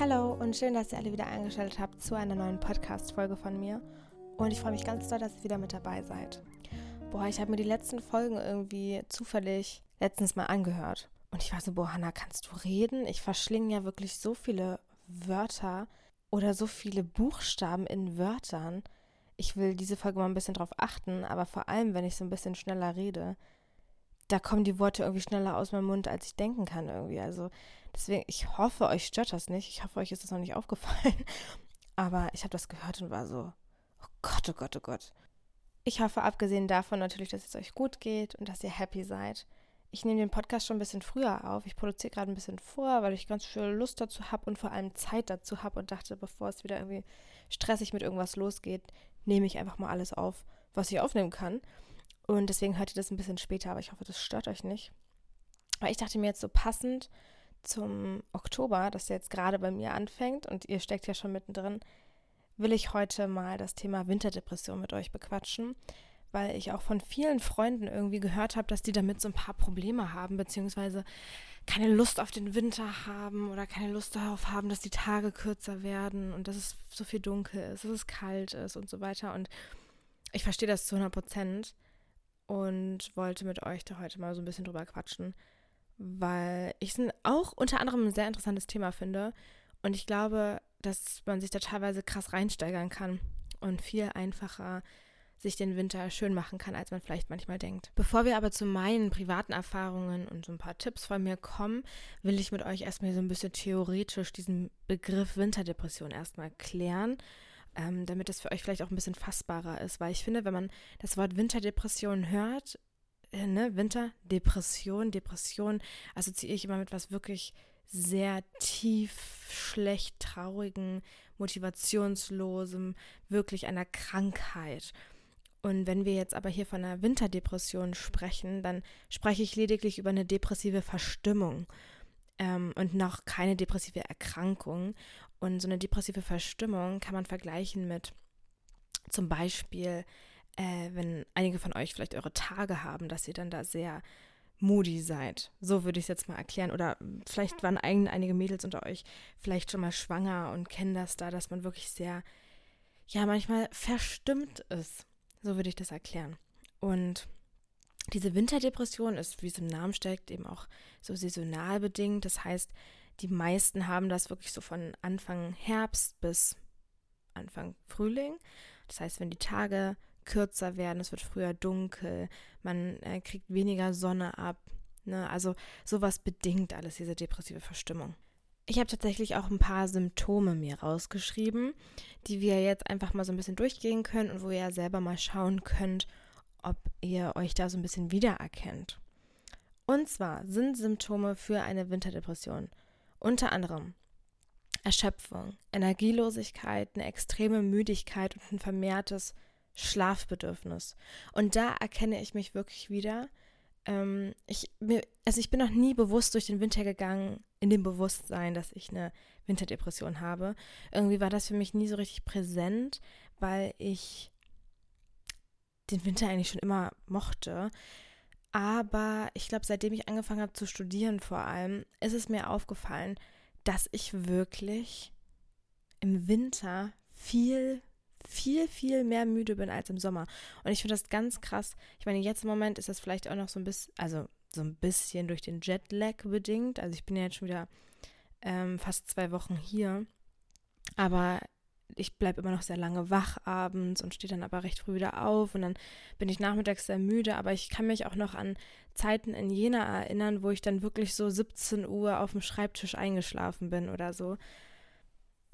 Hallo und schön, dass ihr alle wieder eingeschaltet habt zu einer neuen Podcast-Folge von mir. Und ich freue mich ganz doll, dass ihr wieder mit dabei seid. Boah, ich habe mir die letzten Folgen irgendwie zufällig letztens mal angehört. Und ich war so, boah, Hannah, kannst du reden? Ich verschlinge ja wirklich so viele Wörter oder so viele Buchstaben in Wörtern. Ich will diese Folge mal ein bisschen drauf achten, aber vor allem, wenn ich so ein bisschen schneller rede, da kommen die Worte irgendwie schneller aus meinem Mund, als ich denken kann irgendwie. Also deswegen, ich hoffe, euch stört das nicht. Ich hoffe, euch ist das noch nicht aufgefallen. Aber ich habe das gehört und war so, oh Gott, oh Gott, oh Gott. Ich hoffe, abgesehen davon natürlich, dass es euch gut geht und dass ihr happy seid. Ich nehme den Podcast schon ein bisschen früher auf. Ich produziere gerade ein bisschen vor, weil ich ganz viel Lust dazu habe und vor allem Zeit dazu habe und dachte, bevor es wieder irgendwie stressig mit irgendwas losgeht, nehme ich einfach mal alles auf, was ich aufnehmen kann. Und deswegen hört ihr das ein bisschen später, aber ich hoffe, das stört euch nicht. Weil ich dachte mir jetzt so passend zum Oktober, der jetzt gerade bei mir anfängt und ihr steckt ja schon mittendrin, will ich heute mal das Thema Winterdepression mit euch bequatschen, weil ich auch von vielen Freunden irgendwie gehört habe, dass die damit so ein paar Probleme haben, beziehungsweise keine Lust auf den Winter haben oder keine Lust darauf haben, dass die Tage kürzer werden und dass es so viel dunkel ist, dass es kalt ist und so weiter. Und ich verstehe das zu 100 Prozent und wollte mit euch da heute mal so ein bisschen drüber quatschen, weil ich es auch unter anderem ein sehr interessantes Thema finde und ich glaube, dass man sich da teilweise krass reinsteigern kann und viel einfacher sich den Winter schön machen kann, als man vielleicht manchmal denkt. Bevor wir aber zu meinen privaten Erfahrungen und so ein paar Tipps von mir kommen, will ich mit euch erstmal so ein bisschen theoretisch diesen Begriff Winterdepression erstmal klären ähm, damit es für euch vielleicht auch ein bisschen fassbarer ist. Weil ich finde, wenn man das Wort Winterdepression hört, äh, ne, Winterdepression, Depression, assoziiere ich immer mit was wirklich sehr tief, schlecht, traurigen, motivationslosem, wirklich einer Krankheit. Und wenn wir jetzt aber hier von einer Winterdepression sprechen, dann spreche ich lediglich über eine depressive Verstimmung ähm, und noch keine depressive Erkrankung. Und so eine depressive Verstimmung kann man vergleichen mit zum Beispiel, äh, wenn einige von euch vielleicht eure Tage haben, dass ihr dann da sehr moody seid. So würde ich es jetzt mal erklären. Oder vielleicht waren einige Mädels unter euch vielleicht schon mal schwanger und kennen das da, dass man wirklich sehr, ja, manchmal verstimmt ist. So würde ich das erklären. Und diese Winterdepression ist, wie es im Namen steckt, eben auch so saisonal bedingt. Das heißt, die meisten haben das wirklich so von Anfang Herbst bis Anfang Frühling. Das heißt, wenn die Tage kürzer werden, es wird früher dunkel, man äh, kriegt weniger Sonne ab. Ne? Also sowas bedingt alles diese depressive Verstimmung. Ich habe tatsächlich auch ein paar Symptome mir rausgeschrieben, die wir jetzt einfach mal so ein bisschen durchgehen können und wo ihr selber mal schauen könnt, ob ihr euch da so ein bisschen wiedererkennt. Und zwar sind Symptome für eine Winterdepression unter anderem Erschöpfung, Energielosigkeit, eine extreme Müdigkeit und ein vermehrtes Schlafbedürfnis. Und da erkenne ich mich wirklich wieder. Ähm, ich, mir, also ich bin noch nie bewusst durch den Winter gegangen, in dem Bewusstsein, dass ich eine Winterdepression habe. Irgendwie war das für mich nie so richtig präsent, weil ich den Winter eigentlich schon immer mochte. Aber ich glaube, seitdem ich angefangen habe zu studieren vor allem, ist es mir aufgefallen, dass ich wirklich im Winter viel, viel, viel mehr müde bin als im Sommer. Und ich finde das ganz krass. Ich meine, jetzt im Moment ist das vielleicht auch noch so ein bisschen, also so ein bisschen durch den Jetlag bedingt. Also ich bin ja jetzt schon wieder ähm, fast zwei Wochen hier. Aber ich bleibe immer noch sehr lange wach abends und stehe dann aber recht früh wieder auf und dann bin ich nachmittags sehr müde, aber ich kann mich auch noch an Zeiten in Jena erinnern, wo ich dann wirklich so 17 Uhr auf dem Schreibtisch eingeschlafen bin oder so.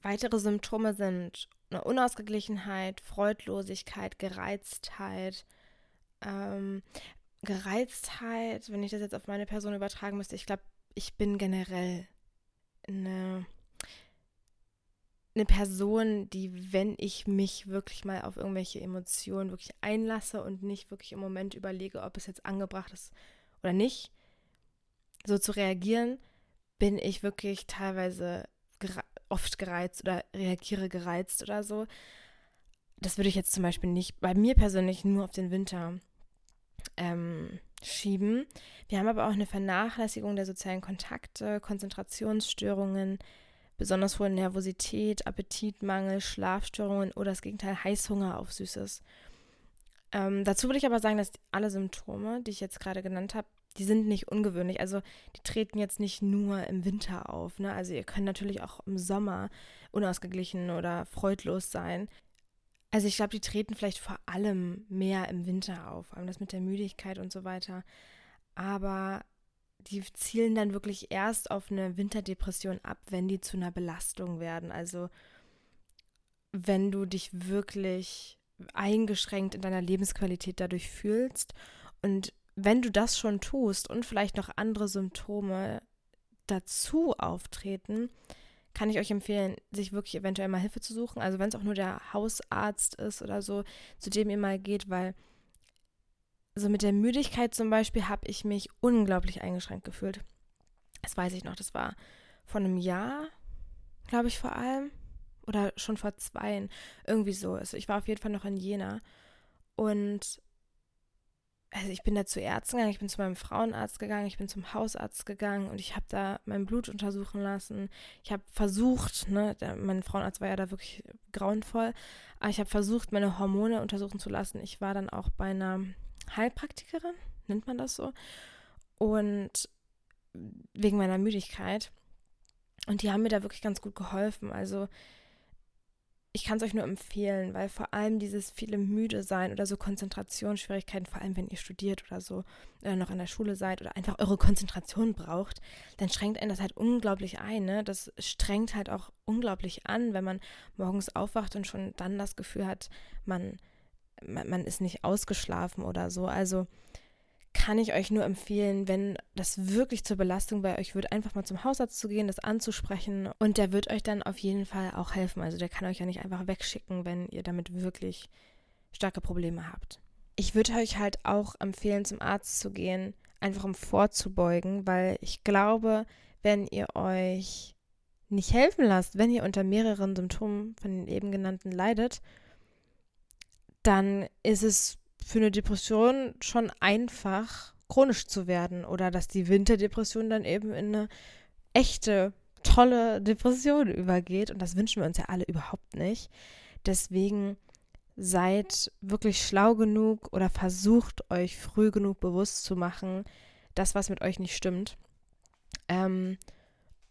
Weitere Symptome sind eine Unausgeglichenheit, Freudlosigkeit, Gereiztheit. Ähm, Gereiztheit, wenn ich das jetzt auf meine Person übertragen müsste, ich glaube, ich bin generell eine eine Person, die, wenn ich mich wirklich mal auf irgendwelche Emotionen wirklich einlasse und nicht wirklich im Moment überlege, ob es jetzt angebracht ist oder nicht, so zu reagieren, bin ich wirklich teilweise oft gereizt oder reagiere gereizt oder so. Das würde ich jetzt zum Beispiel nicht bei mir persönlich nur auf den Winter ähm, schieben. Wir haben aber auch eine Vernachlässigung der sozialen Kontakte, Konzentrationsstörungen, besonders hohe Nervosität, Appetitmangel, Schlafstörungen oder das Gegenteil Heißhunger auf Süßes. Ähm, dazu würde ich aber sagen, dass alle Symptome, die ich jetzt gerade genannt habe, die sind nicht ungewöhnlich. Also die treten jetzt nicht nur im Winter auf. Ne? Also ihr könnt natürlich auch im Sommer unausgeglichen oder freudlos sein. Also ich glaube, die treten vielleicht vor allem mehr im Winter auf, vor allem das mit der Müdigkeit und so weiter. Aber die zielen dann wirklich erst auf eine Winterdepression ab, wenn die zu einer Belastung werden. Also wenn du dich wirklich eingeschränkt in deiner Lebensqualität dadurch fühlst und wenn du das schon tust und vielleicht noch andere Symptome dazu auftreten, kann ich euch empfehlen, sich wirklich eventuell mal Hilfe zu suchen. Also wenn es auch nur der Hausarzt ist oder so, zu dem ihr mal geht, weil so mit der Müdigkeit zum Beispiel habe ich mich unglaublich eingeschränkt gefühlt. Das weiß ich noch, das war vor einem Jahr, glaube ich vor allem, oder schon vor zweien, irgendwie so. Also ich war auf jeden Fall noch in Jena und also ich bin da zu Ärzten gegangen, ich bin zu meinem Frauenarzt gegangen, ich bin zum Hausarzt gegangen und ich habe da mein Blut untersuchen lassen. Ich habe versucht, ne, der, mein Frauenarzt war ja da wirklich grauenvoll, aber ich habe versucht, meine Hormone untersuchen zu lassen. Ich war dann auch bei einer Heilpraktikerin, nennt man das so, und wegen meiner Müdigkeit. Und die haben mir da wirklich ganz gut geholfen. Also ich kann es euch nur empfehlen, weil vor allem dieses viele müde sein oder so Konzentrationsschwierigkeiten, vor allem wenn ihr studiert oder so oder noch in der Schule seid oder einfach eure Konzentration braucht, dann schränkt einen das halt unglaublich ein. Ne? Das strengt halt auch unglaublich an, wenn man morgens aufwacht und schon dann das Gefühl hat, man, man, man ist nicht ausgeschlafen oder so. Also kann ich euch nur empfehlen, wenn das wirklich zur Belastung bei euch wird, einfach mal zum Hausarzt zu gehen, das anzusprechen und der wird euch dann auf jeden Fall auch helfen. Also der kann euch ja nicht einfach wegschicken, wenn ihr damit wirklich starke Probleme habt. Ich würde euch halt auch empfehlen, zum Arzt zu gehen, einfach um vorzubeugen, weil ich glaube, wenn ihr euch nicht helfen lasst, wenn ihr unter mehreren Symptomen von den eben genannten leidet, dann ist es für eine Depression schon einfach, chronisch zu werden oder dass die Winterdepression dann eben in eine echte, tolle Depression übergeht. Und das wünschen wir uns ja alle überhaupt nicht. Deswegen seid wirklich schlau genug oder versucht euch früh genug bewusst zu machen, das, was mit euch nicht stimmt. Ähm,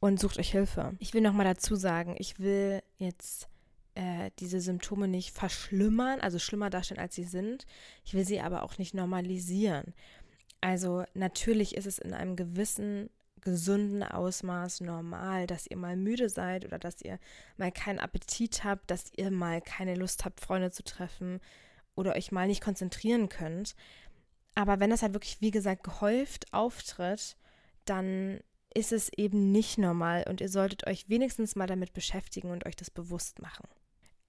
und sucht euch Hilfe. Ich will nochmal dazu sagen, ich will jetzt äh, diese Symptome nicht verschlimmern, also schlimmer darstellen, als sie sind. Ich will sie aber auch nicht normalisieren. Also natürlich ist es in einem gewissen gesunden Ausmaß normal, dass ihr mal müde seid oder dass ihr mal keinen Appetit habt, dass ihr mal keine Lust habt, Freunde zu treffen oder euch mal nicht konzentrieren könnt. Aber wenn das halt wirklich, wie gesagt, gehäuft auftritt, dann ist es eben nicht normal und ihr solltet euch wenigstens mal damit beschäftigen und euch das bewusst machen.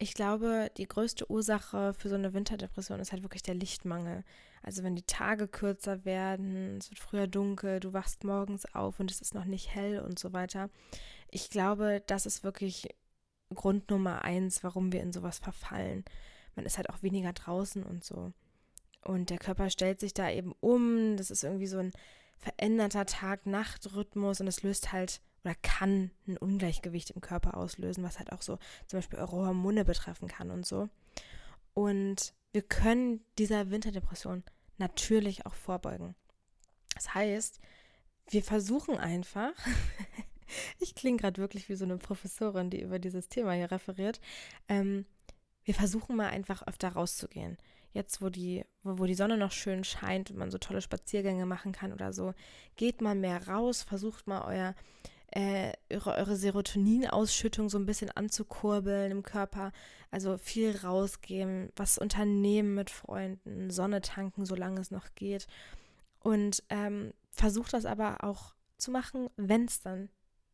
Ich glaube, die größte Ursache für so eine Winterdepression ist halt wirklich der Lichtmangel. Also wenn die Tage kürzer werden, es wird früher dunkel, du wachst morgens auf und es ist noch nicht hell und so weiter. Ich glaube, das ist wirklich Grund Nummer eins, warum wir in sowas verfallen. Man ist halt auch weniger draußen und so. Und der Körper stellt sich da eben um. Das ist irgendwie so ein veränderter Tag-Nacht-Rhythmus und es löst halt oder kann ein Ungleichgewicht im Körper auslösen, was halt auch so zum Beispiel eure Hormone betreffen kann und so. Und wir können dieser Winterdepression natürlich auch vorbeugen. Das heißt, wir versuchen einfach, ich klinge gerade wirklich wie so eine Professorin, die über dieses Thema hier referiert, ähm, wir versuchen mal einfach öfter rauszugehen. Jetzt, wo die, wo, wo die Sonne noch schön scheint und man so tolle Spaziergänge machen kann oder so, geht mal mehr raus, versucht mal euer äh, eure, eure Serotoninausschüttung so ein bisschen anzukurbeln im Körper. Also viel rausgehen, was unternehmen mit Freunden, Sonne tanken, solange es noch geht. Und ähm, versucht das aber auch zu machen, wenn es dann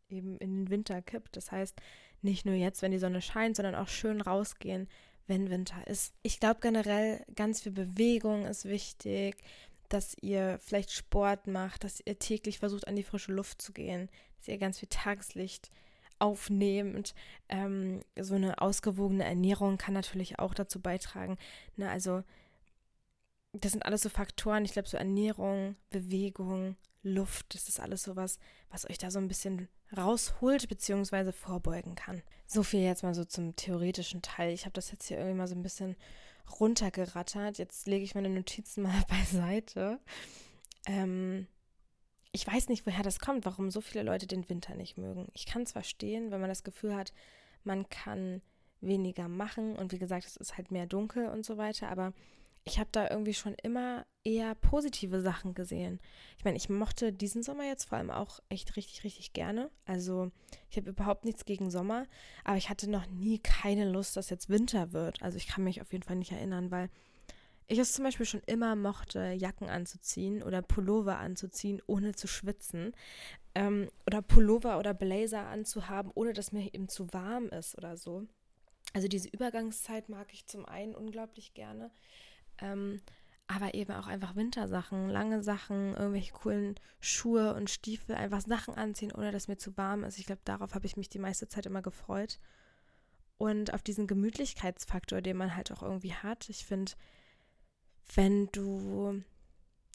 eben in den Winter kippt. Das heißt, nicht nur jetzt, wenn die Sonne scheint, sondern auch schön rausgehen, wenn Winter ist. Ich glaube generell, ganz viel Bewegung ist wichtig, dass ihr vielleicht Sport macht, dass ihr täglich versucht, an die frische Luft zu gehen, ihr ganz viel Tageslicht aufnehmt. Ähm, so eine ausgewogene Ernährung kann natürlich auch dazu beitragen. Ne? Also das sind alles so Faktoren, ich glaube, so Ernährung, Bewegung, Luft, das ist alles sowas, was euch da so ein bisschen rausholt bzw. vorbeugen kann. So viel jetzt mal so zum theoretischen Teil. Ich habe das jetzt hier irgendwie mal so ein bisschen runtergerattert. Jetzt lege ich meine Notizen mal beiseite. Ähm, ich weiß nicht, woher das kommt, warum so viele Leute den Winter nicht mögen. Ich kann es verstehen, wenn man das Gefühl hat, man kann weniger machen und wie gesagt, es ist halt mehr dunkel und so weiter, aber ich habe da irgendwie schon immer eher positive Sachen gesehen. Ich meine, ich mochte diesen Sommer jetzt vor allem auch echt richtig, richtig gerne. Also ich habe überhaupt nichts gegen Sommer, aber ich hatte noch nie keine Lust, dass jetzt Winter wird. Also ich kann mich auf jeden Fall nicht erinnern, weil ich es zum Beispiel schon immer mochte, Jacken anzuziehen oder Pullover anzuziehen, ohne zu schwitzen. Ähm, oder Pullover oder Blazer anzuhaben, ohne dass mir eben zu warm ist oder so. Also diese Übergangszeit mag ich zum einen unglaublich gerne. Ähm, aber eben auch einfach Wintersachen, lange Sachen, irgendwelche coolen Schuhe und Stiefel, einfach Sachen anziehen, ohne dass mir zu warm ist. Ich glaube, darauf habe ich mich die meiste Zeit immer gefreut. Und auf diesen Gemütlichkeitsfaktor, den man halt auch irgendwie hat. Ich finde, wenn du,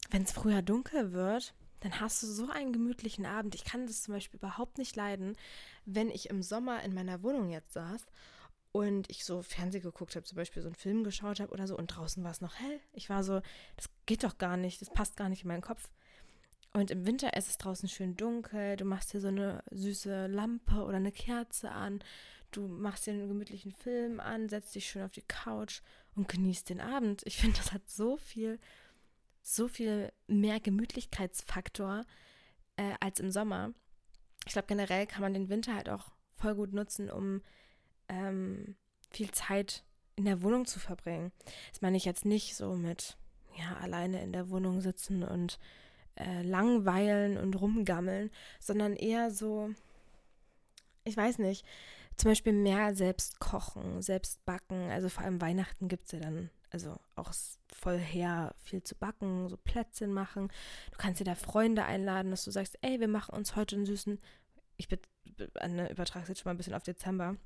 wenn es früher dunkel wird, dann hast du so einen gemütlichen Abend. Ich kann das zum Beispiel überhaupt nicht leiden, wenn ich im Sommer in meiner Wohnung jetzt saß und ich so Fernsehen geguckt habe, zum Beispiel so einen Film geschaut habe oder so und draußen war es noch hell. Ich war so, das geht doch gar nicht, das passt gar nicht in meinen Kopf. Und im Winter ist es draußen schön dunkel, du machst dir so eine süße Lampe oder eine Kerze an, du machst dir einen gemütlichen Film an, setzt dich schön auf die Couch und genießt den Abend. Ich finde, das hat so viel, so viel mehr Gemütlichkeitsfaktor äh, als im Sommer. Ich glaube, generell kann man den Winter halt auch voll gut nutzen, um ähm, viel Zeit in der Wohnung zu verbringen. Das meine ich jetzt nicht so mit, ja, alleine in der Wohnung sitzen und äh, langweilen und rumgammeln, sondern eher so, ich weiß nicht, zum Beispiel mehr selbst kochen, selbst backen. Also vor allem Weihnachten gibt es ja dann, also auch voll her, viel zu backen, so Plätzchen machen. Du kannst dir da Freunde einladen, dass du sagst, ey, wir machen uns heute einen süßen, ich übertrage es jetzt schon mal ein bisschen auf Dezember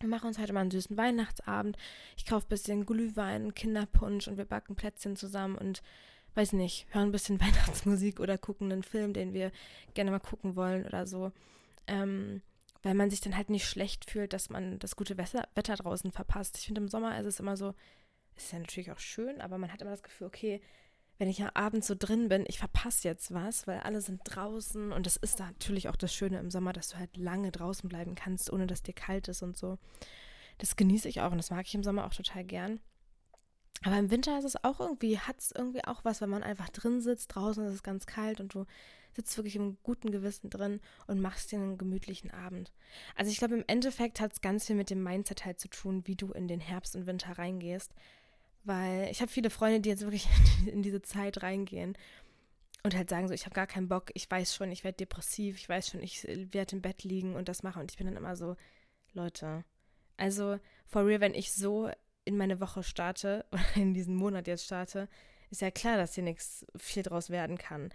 wir machen uns heute mal einen süßen Weihnachtsabend. Ich kaufe ein bisschen Glühwein, Kinderpunsch und wir backen Plätzchen zusammen und weiß nicht, hören ein bisschen Weihnachtsmusik oder gucken einen Film, den wir gerne mal gucken wollen oder so. Ähm, weil man sich dann halt nicht schlecht fühlt, dass man das gute Wetter, Wetter draußen verpasst. Ich finde, im Sommer ist es immer so, ist ja natürlich auch schön, aber man hat immer das Gefühl, okay, wenn ich ja abends so drin bin, ich verpasse jetzt was, weil alle sind draußen und das ist natürlich auch das Schöne im Sommer, dass du halt lange draußen bleiben kannst, ohne dass dir kalt ist und so. Das genieße ich auch und das mag ich im Sommer auch total gern. Aber im Winter ist es auch irgendwie, hat es irgendwie auch was, wenn man einfach drin sitzt, draußen ist es ganz kalt und du sitzt wirklich im guten Gewissen drin und machst dir einen gemütlichen Abend. Also ich glaube, im Endeffekt hat es ganz viel mit dem Mindset halt zu tun, wie du in den Herbst und Winter reingehst. Weil ich habe viele Freunde, die jetzt wirklich in diese Zeit reingehen und halt sagen so, ich habe gar keinen Bock, ich weiß schon, ich werde depressiv, ich weiß schon, ich werde im Bett liegen und das machen. Und ich bin dann immer so, Leute, also for real, wenn ich so in meine Woche starte oder in diesen Monat jetzt starte, ist ja klar, dass hier nichts viel draus werden kann.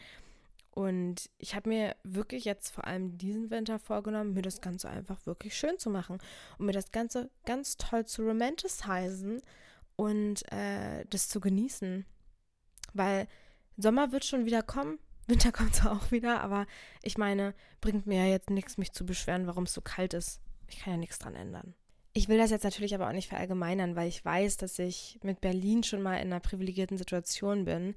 Und ich habe mir wirklich jetzt vor allem diesen Winter vorgenommen, mir das Ganze einfach wirklich schön zu machen und mir das Ganze ganz toll zu romanticizen und äh, das zu genießen. Weil Sommer wird schon wieder kommen, Winter kommt zwar auch wieder, aber ich meine, bringt mir ja jetzt nichts, mich zu beschweren, warum es so kalt ist. Ich kann ja nichts dran ändern. Ich will das jetzt natürlich aber auch nicht verallgemeinern, weil ich weiß, dass ich mit Berlin schon mal in einer privilegierten Situation bin.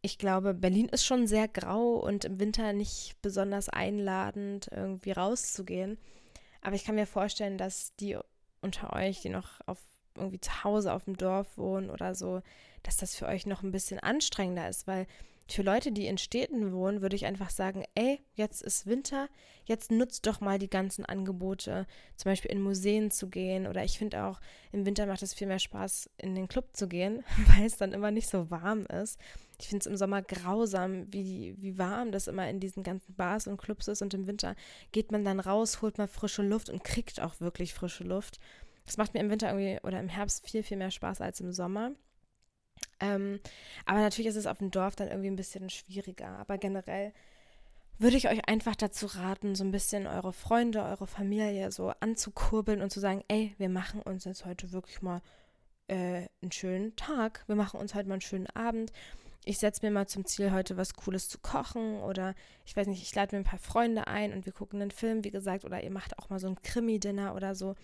Ich glaube, Berlin ist schon sehr grau und im Winter nicht besonders einladend, irgendwie rauszugehen. Aber ich kann mir vorstellen, dass die unter euch, die noch auf irgendwie zu Hause auf dem Dorf wohnen oder so, dass das für euch noch ein bisschen anstrengender ist, weil für Leute, die in Städten wohnen, würde ich einfach sagen, ey, jetzt ist Winter, jetzt nutzt doch mal die ganzen Angebote, zum Beispiel in Museen zu gehen. Oder ich finde auch, im Winter macht es viel mehr Spaß, in den Club zu gehen, weil es dann immer nicht so warm ist. Ich finde es im Sommer grausam, wie, wie warm das immer in diesen ganzen Bars und Clubs ist. Und im Winter geht man dann raus, holt mal frische Luft und kriegt auch wirklich frische Luft. Das macht mir im Winter irgendwie oder im Herbst viel, viel mehr Spaß als im Sommer. Ähm, aber natürlich ist es auf dem Dorf dann irgendwie ein bisschen schwieriger. Aber generell würde ich euch einfach dazu raten, so ein bisschen eure Freunde, eure Familie so anzukurbeln und zu sagen, ey, wir machen uns jetzt heute wirklich mal äh, einen schönen Tag. Wir machen uns heute mal einen schönen Abend. Ich setze mir mal zum Ziel, heute was Cooles zu kochen oder ich weiß nicht, ich lade mir ein paar Freunde ein und wir gucken einen Film, wie gesagt, oder ihr macht auch mal so ein Krimi-Dinner oder so.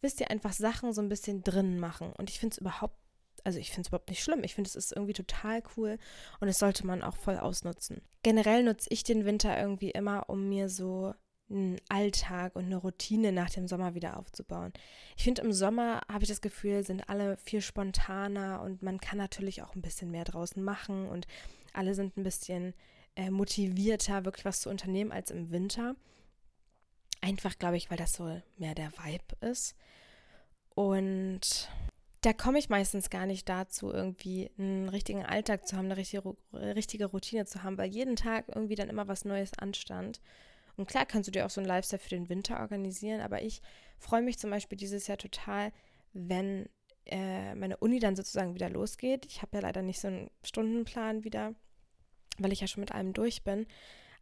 Wisst ihr, einfach Sachen so ein bisschen drin machen. Und ich finde es überhaupt, also ich finde es überhaupt nicht schlimm. Ich finde, es ist irgendwie total cool und es sollte man auch voll ausnutzen. Generell nutze ich den Winter irgendwie immer, um mir so einen Alltag und eine Routine nach dem Sommer wieder aufzubauen. Ich finde, im Sommer habe ich das Gefühl, sind alle viel spontaner und man kann natürlich auch ein bisschen mehr draußen machen und alle sind ein bisschen äh, motivierter, wirklich was zu unternehmen als im Winter. Einfach, glaube ich, weil das so mehr der Vibe ist. Und da komme ich meistens gar nicht dazu, irgendwie einen richtigen Alltag zu haben, eine richtige, richtige Routine zu haben, weil jeden Tag irgendwie dann immer was Neues anstand. Und klar kannst du dir auch so ein Lifestyle für den Winter organisieren, aber ich freue mich zum Beispiel dieses Jahr total, wenn äh, meine Uni dann sozusagen wieder losgeht. Ich habe ja leider nicht so einen Stundenplan wieder, weil ich ja schon mit allem durch bin.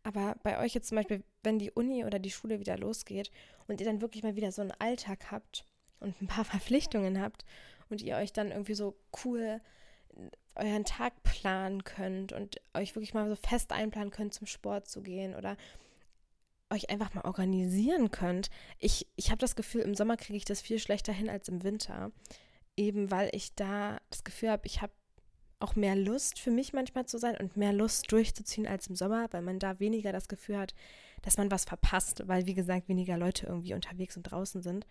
Aber bei euch jetzt zum Beispiel, wenn die Uni oder die Schule wieder losgeht und ihr dann wirklich mal wieder so einen Alltag habt und ein paar Verpflichtungen habt und ihr euch dann irgendwie so cool euren Tag planen könnt und euch wirklich mal so fest einplanen könnt, zum Sport zu gehen oder euch einfach mal organisieren könnt. Ich, ich habe das Gefühl, im Sommer kriege ich das viel schlechter hin als im Winter. Eben weil ich da das Gefühl habe, ich habe auch mehr Lust für mich manchmal zu sein und mehr Lust durchzuziehen als im Sommer, weil man da weniger das Gefühl hat, dass man was verpasst, weil wie gesagt weniger Leute irgendwie unterwegs und draußen sind.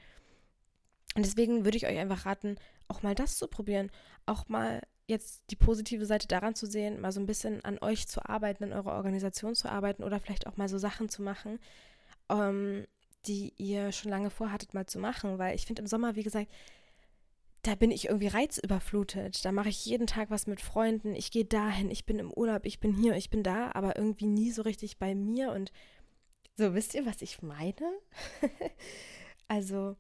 Und deswegen würde ich euch einfach raten, auch mal das zu probieren, auch mal jetzt die positive Seite daran zu sehen, mal so ein bisschen an euch zu arbeiten, an eurer Organisation zu arbeiten oder vielleicht auch mal so Sachen zu machen, ähm, die ihr schon lange vorhattet, mal zu machen. Weil ich finde im Sommer, wie gesagt, da bin ich irgendwie reizüberflutet. Da mache ich jeden Tag was mit Freunden. Ich gehe dahin, ich bin im Urlaub, ich bin hier, ich bin da, aber irgendwie nie so richtig bei mir. Und so, wisst ihr, was ich meine? also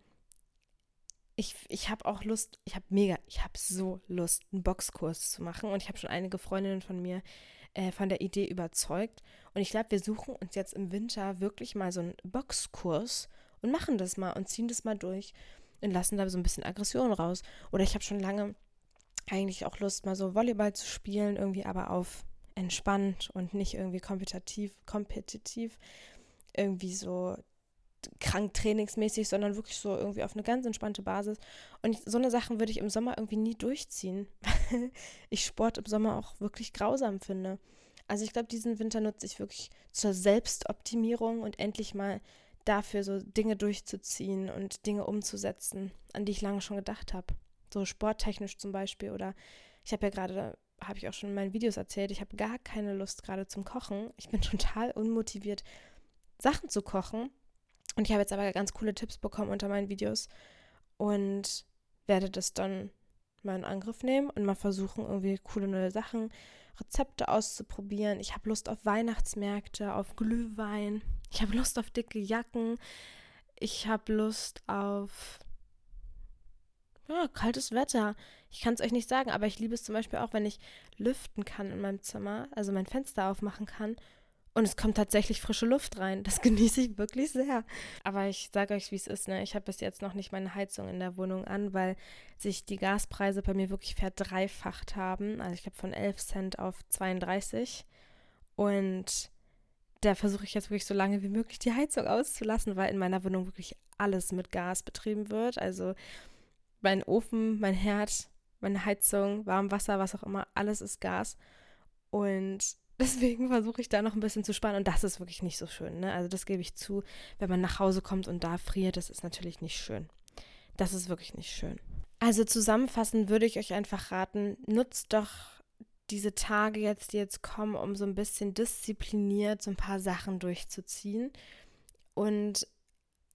ich, ich habe auch Lust, ich habe mega, ich habe so Lust, einen Boxkurs zu machen. Und ich habe schon einige Freundinnen von mir äh, von der Idee überzeugt. Und ich glaube, wir suchen uns jetzt im Winter wirklich mal so einen Boxkurs und machen das mal und ziehen das mal durch und lassen da so ein bisschen Aggression raus. Oder ich habe schon lange eigentlich auch Lust, mal so Volleyball zu spielen, irgendwie aber auf entspannt und nicht irgendwie kompetitiv, kompetitiv irgendwie so krank trainingsmäßig, sondern wirklich so irgendwie auf eine ganz entspannte Basis. Und so eine Sachen würde ich im Sommer irgendwie nie durchziehen, weil ich Sport im Sommer auch wirklich grausam finde. Also ich glaube, diesen Winter nutze ich wirklich zur Selbstoptimierung und endlich mal dafür so Dinge durchzuziehen und Dinge umzusetzen, an die ich lange schon gedacht habe. So sporttechnisch zum Beispiel oder ich habe ja gerade, habe ich auch schon in meinen Videos erzählt, ich habe gar keine Lust gerade zum Kochen. Ich bin total unmotiviert, Sachen zu kochen und ich habe jetzt aber ganz coole Tipps bekommen unter meinen Videos und werde das dann mal in Angriff nehmen und mal versuchen, irgendwie coole neue Sachen, Rezepte auszuprobieren. Ich habe Lust auf Weihnachtsmärkte, auf Glühwein. Ich habe Lust auf dicke Jacken. Ich habe Lust auf ja, kaltes Wetter. Ich kann es euch nicht sagen, aber ich liebe es zum Beispiel auch, wenn ich lüften kann in meinem Zimmer, also mein Fenster aufmachen kann und es kommt tatsächlich frische Luft rein. Das genieße ich wirklich sehr. Aber ich sage euch, wie es ist. Ne? Ich habe bis jetzt noch nicht meine Heizung in der Wohnung an, weil sich die Gaspreise bei mir wirklich verdreifacht haben. Also ich glaube von 11 Cent auf 32. Und da versuche ich jetzt wirklich so lange wie möglich die Heizung auszulassen, weil in meiner Wohnung wirklich alles mit Gas betrieben wird. Also mein Ofen, mein Herd, meine Heizung, Warmwasser, was auch immer, alles ist Gas. Und Deswegen versuche ich da noch ein bisschen zu sparen und das ist wirklich nicht so schön. Ne? Also das gebe ich zu, wenn man nach Hause kommt und da friert, das ist natürlich nicht schön. Das ist wirklich nicht schön. Also zusammenfassend würde ich euch einfach raten, nutzt doch diese Tage jetzt, die jetzt kommen, um so ein bisschen diszipliniert so ein paar Sachen durchzuziehen und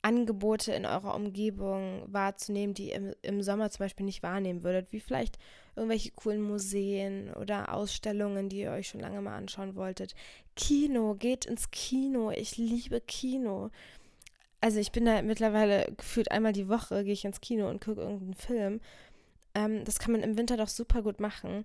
Angebote in eurer Umgebung wahrzunehmen, die ihr im, im Sommer zum Beispiel nicht wahrnehmen würdet, wie vielleicht irgendwelche coolen Museen oder Ausstellungen, die ihr euch schon lange mal anschauen wolltet. Kino, geht ins Kino. Ich liebe Kino. Also ich bin da mittlerweile gefühlt einmal die Woche, gehe ich ins Kino und gucke irgendeinen Film. Ähm, das kann man im Winter doch super gut machen.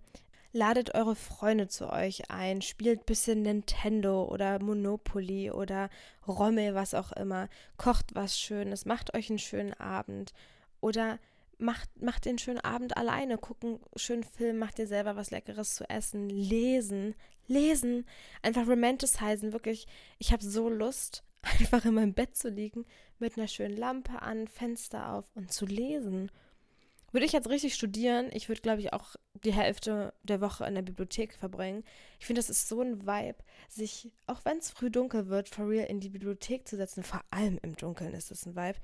Ladet eure Freunde zu euch ein, spielt ein bisschen Nintendo oder Monopoly oder Rommel, was auch immer. Kocht was Schönes, macht euch einen schönen Abend. Oder macht, macht den schönen Abend alleine, gucken schönen Film, macht dir selber was Leckeres zu essen, lesen, lesen, einfach romanticizen, wirklich. Ich habe so Lust, einfach in meinem Bett zu liegen, mit einer schönen Lampe an, Fenster auf und zu lesen. Würde ich jetzt richtig studieren, ich würde, glaube ich, auch die Hälfte der Woche in der Bibliothek verbringen. Ich finde, das ist so ein Vibe, sich, auch wenn es früh dunkel wird, for real in die Bibliothek zu setzen. Vor allem im Dunkeln ist es ein Vibe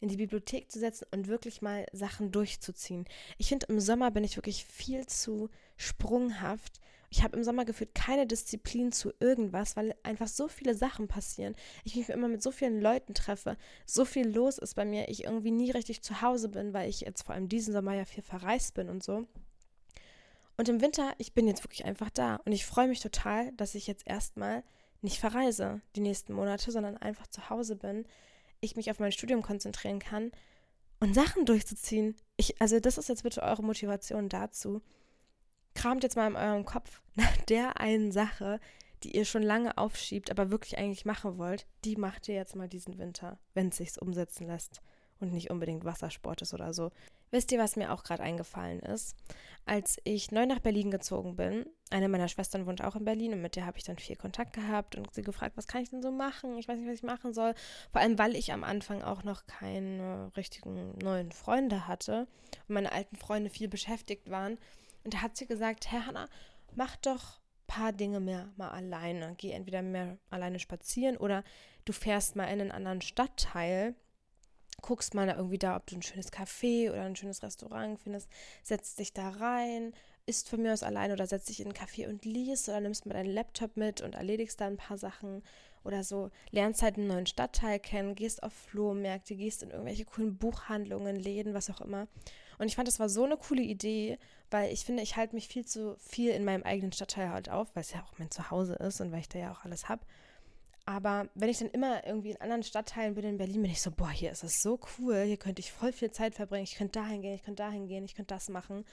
in die Bibliothek zu setzen und wirklich mal Sachen durchzuziehen. Ich finde, im Sommer bin ich wirklich viel zu sprunghaft. Ich habe im Sommer gefühlt keine Disziplin zu irgendwas, weil einfach so viele Sachen passieren. Ich mich immer mit so vielen Leuten treffe, so viel los ist bei mir, ich irgendwie nie richtig zu Hause bin, weil ich jetzt vor allem diesen Sommer ja viel verreist bin und so. Und im Winter, ich bin jetzt wirklich einfach da und ich freue mich total, dass ich jetzt erstmal nicht verreise die nächsten Monate, sondern einfach zu Hause bin, ich mich auf mein Studium konzentrieren kann und Sachen durchzuziehen. Ich, also das ist jetzt bitte eure Motivation dazu. Kramt jetzt mal in eurem Kopf nach der einen Sache, die ihr schon lange aufschiebt, aber wirklich eigentlich machen wollt. Die macht ihr jetzt mal diesen Winter, wenn es sich umsetzen lässt und nicht unbedingt Wassersport ist oder so. Wisst ihr, was mir auch gerade eingefallen ist? Als ich neu nach Berlin gezogen bin, eine meiner Schwestern wohnt auch in Berlin und mit der habe ich dann viel Kontakt gehabt und sie gefragt, was kann ich denn so machen? Ich weiß nicht, was ich machen soll. Vor allem, weil ich am Anfang auch noch keine richtigen neuen Freunde hatte und meine alten Freunde viel beschäftigt waren. Und da hat sie gesagt, Herr Hanna, mach doch paar Dinge mehr mal alleine. Geh entweder mehr alleine spazieren oder du fährst mal in einen anderen Stadtteil guckst mal irgendwie da, ob du ein schönes Café oder ein schönes Restaurant findest, setzt dich da rein, isst von mir aus allein oder setzt dich in ein Café und liest oder nimmst mal deinen Laptop mit und erledigst da ein paar Sachen oder so, lernst halt einen neuen Stadtteil kennen, gehst auf Flohmärkte, gehst in irgendwelche coolen Buchhandlungen, Läden, was auch immer. Und ich fand, das war so eine coole Idee, weil ich finde, ich halte mich viel zu viel in meinem eigenen Stadtteil halt auf, weil es ja auch mein Zuhause ist und weil ich da ja auch alles habe. Aber wenn ich dann immer irgendwie in anderen Stadtteilen bin in Berlin, bin ich so, boah, hier ist es so cool, hier könnte ich voll viel Zeit verbringen, ich könnte dahin gehen, ich könnte dahin gehen, ich könnte das machen.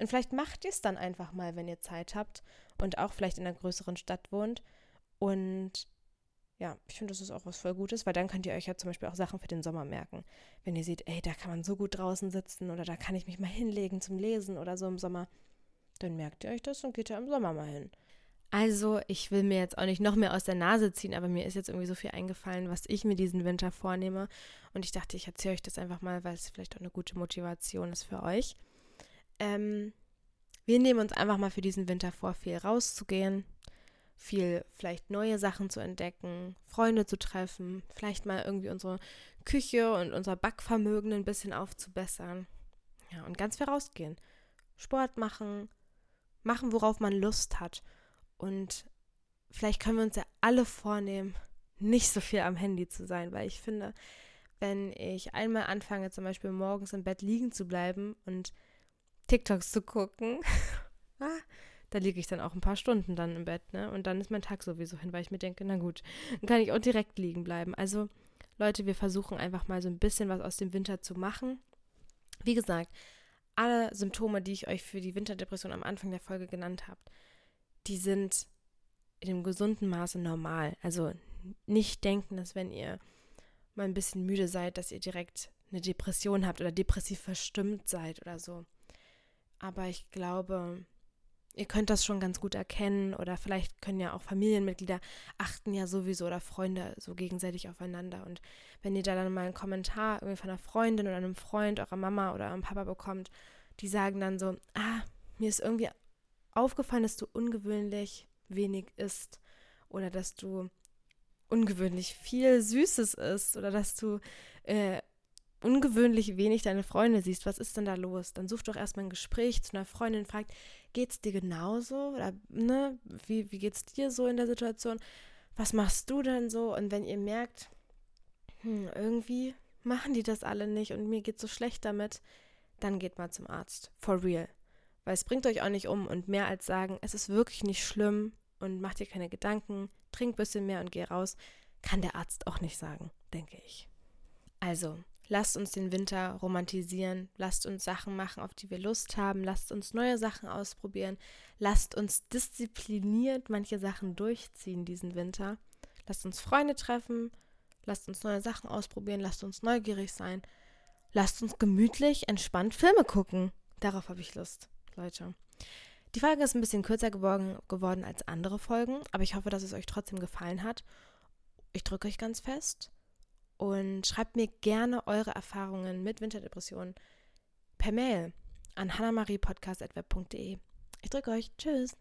Und vielleicht macht ihr es dann einfach mal, wenn ihr Zeit habt und auch vielleicht in einer größeren Stadt wohnt. Und ja, ich finde, das ist auch was voll Gutes, weil dann könnt ihr euch ja zum Beispiel auch Sachen für den Sommer merken. Wenn ihr seht, ey, da kann man so gut draußen sitzen oder da kann ich mich mal hinlegen zum Lesen oder so im Sommer, dann merkt ihr euch das und geht ja im Sommer mal hin. Also, ich will mir jetzt auch nicht noch mehr aus der Nase ziehen, aber mir ist jetzt irgendwie so viel eingefallen, was ich mir diesen Winter vornehme. Und ich dachte, ich erzähle euch das einfach mal, weil es vielleicht auch eine gute Motivation ist für euch. Ähm, wir nehmen uns einfach mal für diesen Winter vor, viel rauszugehen, viel vielleicht neue Sachen zu entdecken, Freunde zu treffen, vielleicht mal irgendwie unsere Küche und unser Backvermögen ein bisschen aufzubessern. Ja, und ganz viel rausgehen. Sport machen, machen, worauf man Lust hat und vielleicht können wir uns ja alle vornehmen, nicht so viel am Handy zu sein, weil ich finde, wenn ich einmal anfange, zum Beispiel morgens im Bett liegen zu bleiben und TikToks zu gucken, ah, da liege ich dann auch ein paar Stunden dann im Bett, ne? Und dann ist mein Tag sowieso hin, weil ich mir denke, na gut, dann kann ich auch direkt liegen bleiben. Also, Leute, wir versuchen einfach mal so ein bisschen was aus dem Winter zu machen. Wie gesagt, alle Symptome, die ich euch für die Winterdepression am Anfang der Folge genannt habe, die sind in einem gesunden Maße normal. Also nicht denken, dass wenn ihr mal ein bisschen müde seid, dass ihr direkt eine Depression habt oder depressiv verstimmt seid oder so. Aber ich glaube, ihr könnt das schon ganz gut erkennen oder vielleicht können ja auch Familienmitglieder achten ja sowieso oder Freunde so gegenseitig aufeinander. Und wenn ihr da dann mal einen Kommentar irgendwie von einer Freundin oder einem Freund, eurer Mama oder eurem Papa bekommt, die sagen dann so, ah, mir ist irgendwie aufgefallen, dass du ungewöhnlich wenig isst oder dass du ungewöhnlich viel Süßes isst oder dass du äh, ungewöhnlich wenig deine Freunde siehst. Was ist denn da los? Dann such doch erstmal ein Gespräch zu einer Freundin, fragt, geht's dir genauso? Oder ne, wie, wie geht's dir so in der Situation? Was machst du denn so? Und wenn ihr merkt, hm, irgendwie machen die das alle nicht und mir geht's so schlecht damit, dann geht mal zum Arzt. For real. Weil es bringt euch auch nicht um und mehr als sagen, es ist wirklich nicht schlimm und macht dir keine Gedanken, trink ein bisschen mehr und geh raus, kann der Arzt auch nicht sagen, denke ich. Also, lasst uns den Winter romantisieren, lasst uns Sachen machen, auf die wir Lust haben, lasst uns neue Sachen ausprobieren, lasst uns diszipliniert manche Sachen durchziehen diesen Winter, lasst uns Freunde treffen, lasst uns neue Sachen ausprobieren, lasst uns neugierig sein, lasst uns gemütlich, entspannt Filme gucken. Darauf habe ich Lust, Leute. Die Folge ist ein bisschen kürzer geworden, geworden als andere Folgen, aber ich hoffe, dass es euch trotzdem gefallen hat. Ich drücke euch ganz fest und schreibt mir gerne eure Erfahrungen mit Winterdepressionen per Mail an hannamariepodcast.web.de. Ich drücke euch. Tschüss.